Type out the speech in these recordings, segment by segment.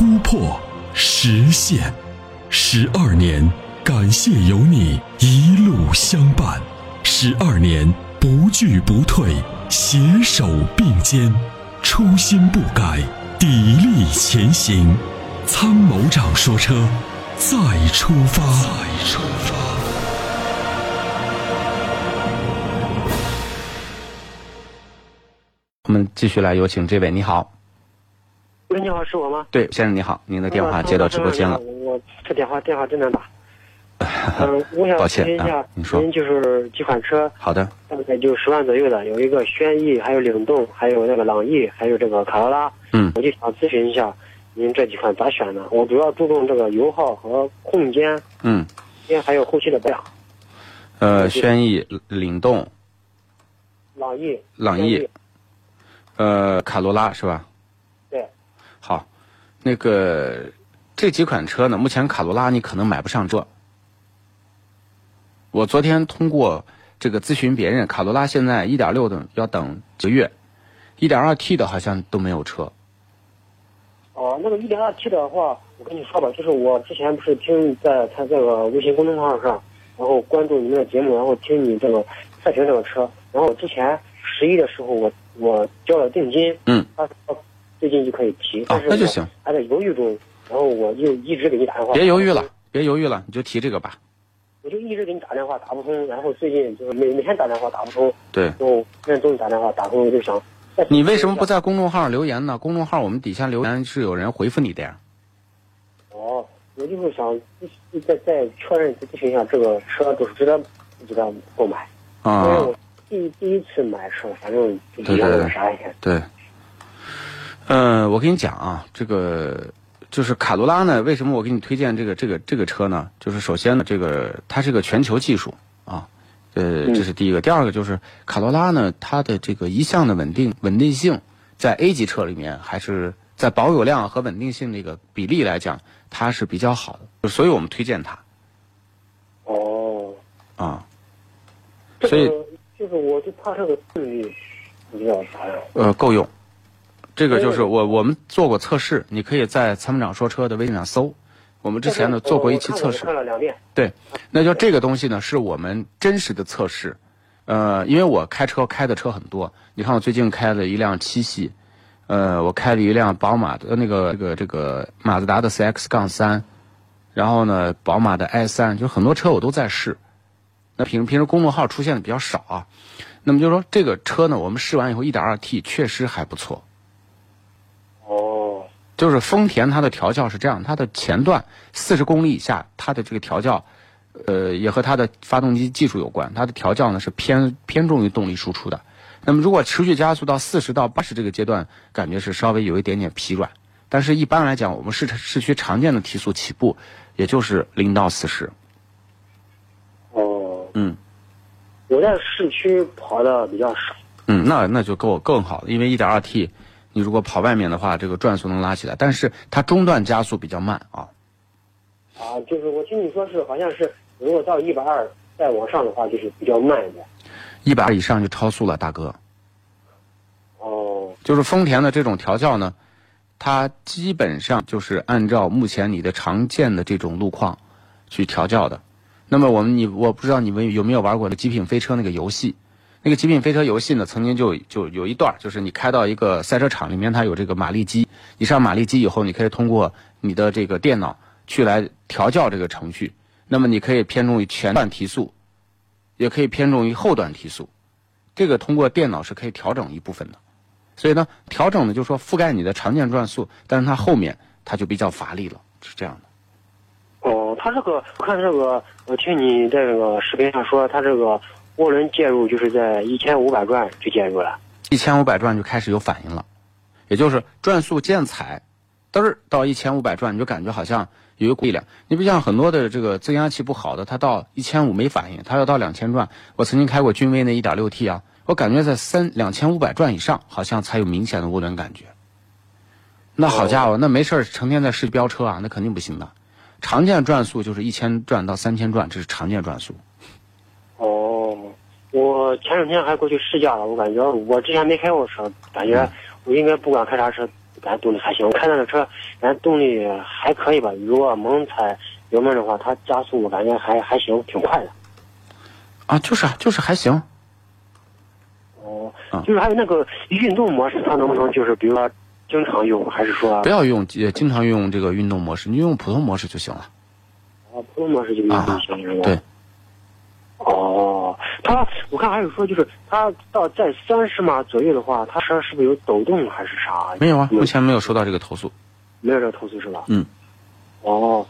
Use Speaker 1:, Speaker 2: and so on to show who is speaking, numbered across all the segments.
Speaker 1: 突破、实现。十二年，感谢有你一路相伴。十二年，不惧不退，携手并肩，初心不改，砥砺前行。参谋长说：车，再出发。再出发。”
Speaker 2: 我们继续来有请这位，你好。
Speaker 3: 喂，你好，是我吗？
Speaker 2: 对，先生你好，您的电话接到直播间了。
Speaker 3: 我这电话电话真难打。嗯，我想咨询一下，
Speaker 2: 您说，
Speaker 3: 您就是几款车？
Speaker 2: 好的。
Speaker 3: 大概就十万左右的，有一个轩逸，还有领动，还有那个朗逸，还有这个卡罗拉。
Speaker 2: 嗯。
Speaker 3: 我就想咨询一下，您这几款咋选呢？我主要注重这个油耗和空间。
Speaker 2: 嗯。
Speaker 3: 间还有后期的保养。
Speaker 2: 呃，轩逸、领动。
Speaker 3: 朗逸。
Speaker 2: 朗逸。呃，卡罗拉是吧？那个这几款车呢，目前卡罗拉你可能买不上这。我昨天通过这个咨询别人，卡罗拉现在一点六的要等几个月，一点二 T 的好像都没有车。
Speaker 3: 哦，那个一点二 T 的话，我跟你说吧，就是我之前不是听在他这个微信公众号上，然后关注你们的节目，然后听你这个测评这个车，然后之前十一的时候我。我交了定金，
Speaker 2: 嗯，
Speaker 3: 他说最近就可以提，但是
Speaker 2: 那就行，
Speaker 3: 还在犹豫中，然后我就一直给你打电话。
Speaker 2: 别犹豫了，别犹豫了，你就提这个吧。
Speaker 3: 我就一直给你打电话打不通，然后最近就是每每天打电话打不通。
Speaker 2: 对。
Speaker 3: 然后现在终于打电话打通，我就想。
Speaker 2: 你为什么不在公众号上留言呢？公众号我们底下留言是有人回复你的呀。
Speaker 3: 哦，我就是想再再确认咨询一下，这个车都是值得值得购买。
Speaker 2: 啊。
Speaker 3: 因为我。第第一次买车，反正就觉得啥一些。
Speaker 2: 对，嗯，我跟你讲啊，这个就是卡罗拉呢，为什么我给你推荐这个这个这个车呢？就是首先呢，这个它是个全球技术啊，呃，这是第一个。第二个就是卡罗拉呢，它的这个一向的稳定稳定性，在 A 级车里面，还是在保有量和稳定性这个比例来讲，它是比较好的，所以我们推荐它。
Speaker 3: 哦。
Speaker 2: 啊。所以。
Speaker 3: 就是我就怕这个动力比较啥呀？
Speaker 2: 呃，够用。这个就是我我们做过测试，你可以在参谋长说车的微信上搜。我们之前呢做过一期测试。
Speaker 3: 看了两遍。
Speaker 2: 对，那就这个东西呢是我们真实的测试。呃，因为我开车开的车很多，你看我最近开了一辆七系，呃，我开了一辆宝马的那个这个这个马自达的 CX 杠三，然后呢宝马的 i 三，就很多车我都在试。那平平时公众号出现的比较少啊，那么就是说这个车呢，我们试完以后，，1.2T 确实还不错。
Speaker 3: 哦，
Speaker 2: 就是丰田它的调教是这样，它的前段四十公里以下，它的这个调教，呃，也和它的发动机技术有关，它的调教呢是偏偏重于动力输出的。那么如果持续加速到四十到八十这个阶段，感觉是稍微有一点点疲软，但是一般来讲，我们市市区常见的提速起步，也就是零到四十。哦嗯，
Speaker 3: 我在市区跑的比较少。
Speaker 2: 嗯，那那就够更好了，因为一点二 T，你如果跑外面的话，这个转速能拉起来，但是它中段加速比较慢啊。
Speaker 3: 啊，就是我听你说是，好像是如果到一百二再往上的话，就是比较慢一点。
Speaker 2: 一百二以上就超速了，大哥。
Speaker 3: 哦。
Speaker 2: 就是丰田的这种调教呢，它基本上就是按照目前你的常见的这种路况去调教的。那么我们你我不知道你们有没有玩过《极品飞车》那个游戏？那个《极品飞车》游戏呢，曾经就就有一段，就是你开到一个赛车场里面，它有这个马力机。你上马力机以后，你可以通过你的这个电脑去来调教这个程序。那么你可以偏重于前段提速，也可以偏重于后段提速。这个通过电脑是可以调整一部分的。所以呢，调整呢就是说覆盖你的常见转速，但是它后面它就比较乏力了，是这样的。
Speaker 3: 哦，它这个我看这个，我听你在这个视频上说，它这个涡轮介入就是在一千五百转就介入了，
Speaker 2: 一千五百转就开始有反应了，也就是转速渐踩，嘚儿到一千五百转，你就感觉好像有一股力量。你不像很多的这个增压器不好的，它到一千五没反应，它要到两千转。我曾经开过君威那一点六 T 啊，我感觉在三两千五百转以上，好像才有明显的涡轮感觉。那好家伙，那没事儿成天在市区飙车啊，那肯定不行的。常见转速就是一千转到三千转，这是常见转速。
Speaker 3: 哦，我前两天还过去试驾了，我感觉我之前没开过车，感觉我应该不管开啥车，感觉动力还行。我开那个车，感觉动力还可以吧。如果猛踩油门的话，它加速我感觉还还行，挺快的。
Speaker 2: 啊，就是啊，就是还行。
Speaker 3: 哦，就是还有那个运动模式，它能不能就是比如说经常用，还是说
Speaker 2: 不要用也经常用这个运动模式，你用普通模式就行了。
Speaker 3: 啊，普通模式就运
Speaker 2: 啊
Speaker 3: 动行是吧？
Speaker 2: 对。
Speaker 3: 哦，它我看还有说就是它到在三十码左右的话，它车是不是有抖动还是啥？
Speaker 2: 没有啊，目前没有收到这个投诉。
Speaker 3: 没有这个投诉是吧？
Speaker 2: 嗯。
Speaker 3: 哦，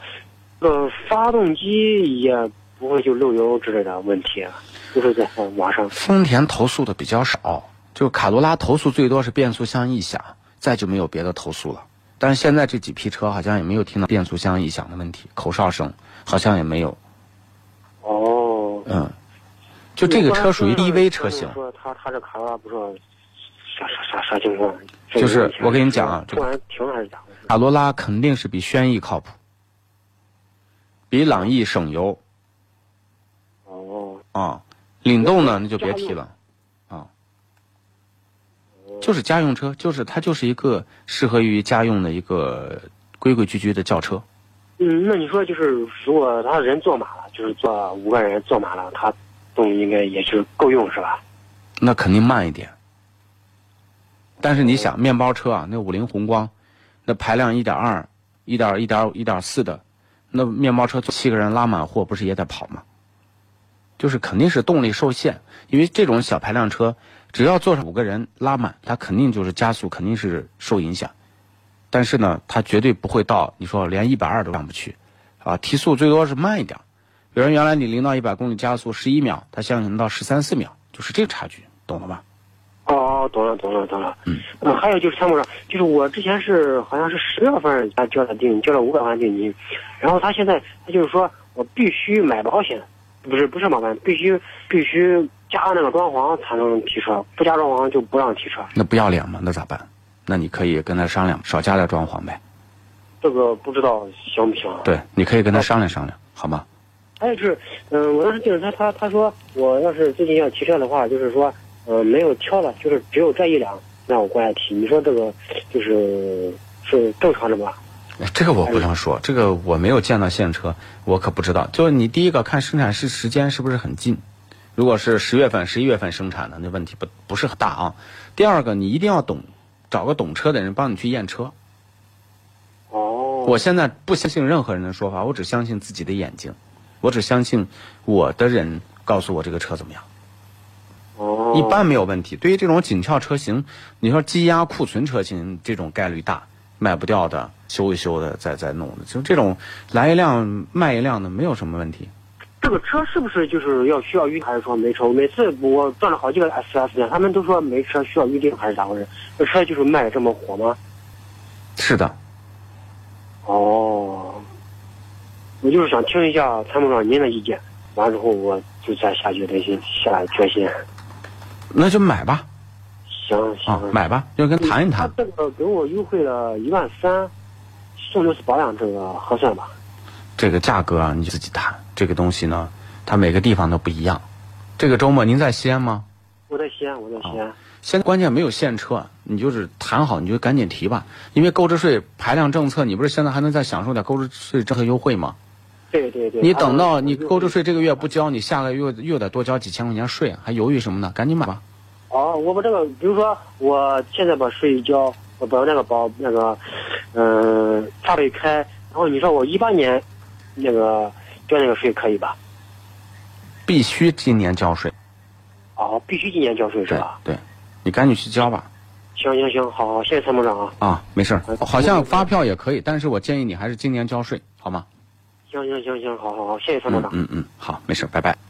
Speaker 3: 呃，发动机也不会就漏油之类的问题，就是在网上。
Speaker 2: 丰田投诉的比较少，就卡罗拉投诉最多是变速箱异响，再就没有别的投诉了。但是现在这几批车好像也没有听到变速箱异响的问题，口哨声好像也没有。
Speaker 3: 哦。
Speaker 2: 嗯，就这个车属于低 v 车型。
Speaker 3: 说他他这卡罗拉不知道啥啥啥啥情况？
Speaker 2: 就是我跟你讲啊，这
Speaker 3: 突然停还是咋回事？
Speaker 2: 卡罗拉肯定是比轩逸靠谱，比朗逸省油
Speaker 3: 哦。
Speaker 2: 啊。领动呢，那就别提了，啊，就是家用车，就是它就是一个适合于家用的一个规规矩矩的轿车。
Speaker 3: 嗯，那你说就是如果他人坐满了，就是坐五个人坐满了，他动力应该也是够用是吧？
Speaker 2: 那肯定慢一点。但是你想，面包车啊，那五菱宏光，那排量一点二、一点一点一点四的，那面包车坐七个人拉满货，不是也得跑吗？就是肯定是动力受限，因为这种小排量车，只要坐上五个人拉满，它肯定就是加速肯定是受影响。但是呢，它绝对不会到你说连一百二都上不去，啊，提速最多是慢一点。比如原来你零到一百公里加速十一秒，它现在能到十三四秒，就是这个差距，懂了吧？
Speaker 3: 哦，懂了，懂了，懂了。嗯，呃，还有就是参谋长，就是我之前是好像是十月份他交的定，交了五百万定金，然后他现在他就是说我必须买保险，不是不是麻烦，必须必须加那个装潢才能提车，不加装潢就不让提车。
Speaker 2: 那不要脸吗？那咋办？那你可以跟他商量，少加点装潢呗。
Speaker 3: 这个不知道行不行？
Speaker 2: 对，你可以跟他商量商量，好吗？
Speaker 3: 还有就是，嗯、我当时就是他他他说我要是最近要提车的话，就是说，呃，没有挑了，就是只有这一辆让我过来提。你说这个就是是正常的吧？
Speaker 2: 哎这个我不能说，这个我没有见到现车，我可不知道。就是你第一个看生产是时间是不是很近，如果是十月份、十一月份生产的，那问题不不是很大啊。第二个，你一定要懂，找个懂车的人帮你去验车。
Speaker 3: 哦，
Speaker 2: 我现在不相信任何人的说法，我只相信自己的眼睛，我只相信我的人告诉我这个车怎么样。
Speaker 3: 哦，
Speaker 2: 一般没有问题。对于这种紧俏车型，你说积压库存车型，这种概率大，卖不掉的，修一修的，再再弄的，就这种来一辆卖一辆的，没有什么问题。
Speaker 3: 这个车是不是就是要需要预定，还是说没车？每次我转了好几个4 S 店，他们都说没车需要预定，还是咋回事？这车就是卖的这么火吗？
Speaker 2: 是的，
Speaker 3: 哦，我就是想听一下参谋长您的意见，完之后我就再下决心，下决心。
Speaker 2: 那就买吧，
Speaker 3: 行行，
Speaker 2: 啊，买吧，就跟谈一谈。
Speaker 3: 他这个给我优惠了一万三，送六次保养，这个合算吧？
Speaker 2: 这个价格啊，你自己谈。这个东西呢，它每个地方都不一样。这个周末您在西安吗？
Speaker 3: 我在西安，我在西安。
Speaker 2: 现在关键没有现车，你就是谈好，你就赶紧提吧。因为购置税排量政策，你不是现在还能再享受点购置税政策优惠吗？
Speaker 3: 对对对。
Speaker 2: 你等到你购置税这个月不交，你下个月又得多交几千块钱税，还犹豫什么呢？赶紧买吧。
Speaker 3: 哦，我把这个，比如说我现在把税一交，我把那个保那个，嗯、发票一开，然后你说我一八年那个交那个税可以吧？
Speaker 2: 必须今年交税。
Speaker 3: 哦，必须今年交税是
Speaker 2: 对
Speaker 3: 吧？
Speaker 2: 对，你赶紧去交吧。
Speaker 3: 行行行，好好，谢谢参谋长啊。
Speaker 2: 啊，没事儿，好像发票也可以，但是我建议你还是今年交税，好吗？
Speaker 3: 行行行行，好好好，谢谢参谋长。
Speaker 2: 嗯嗯，好，没事，拜拜。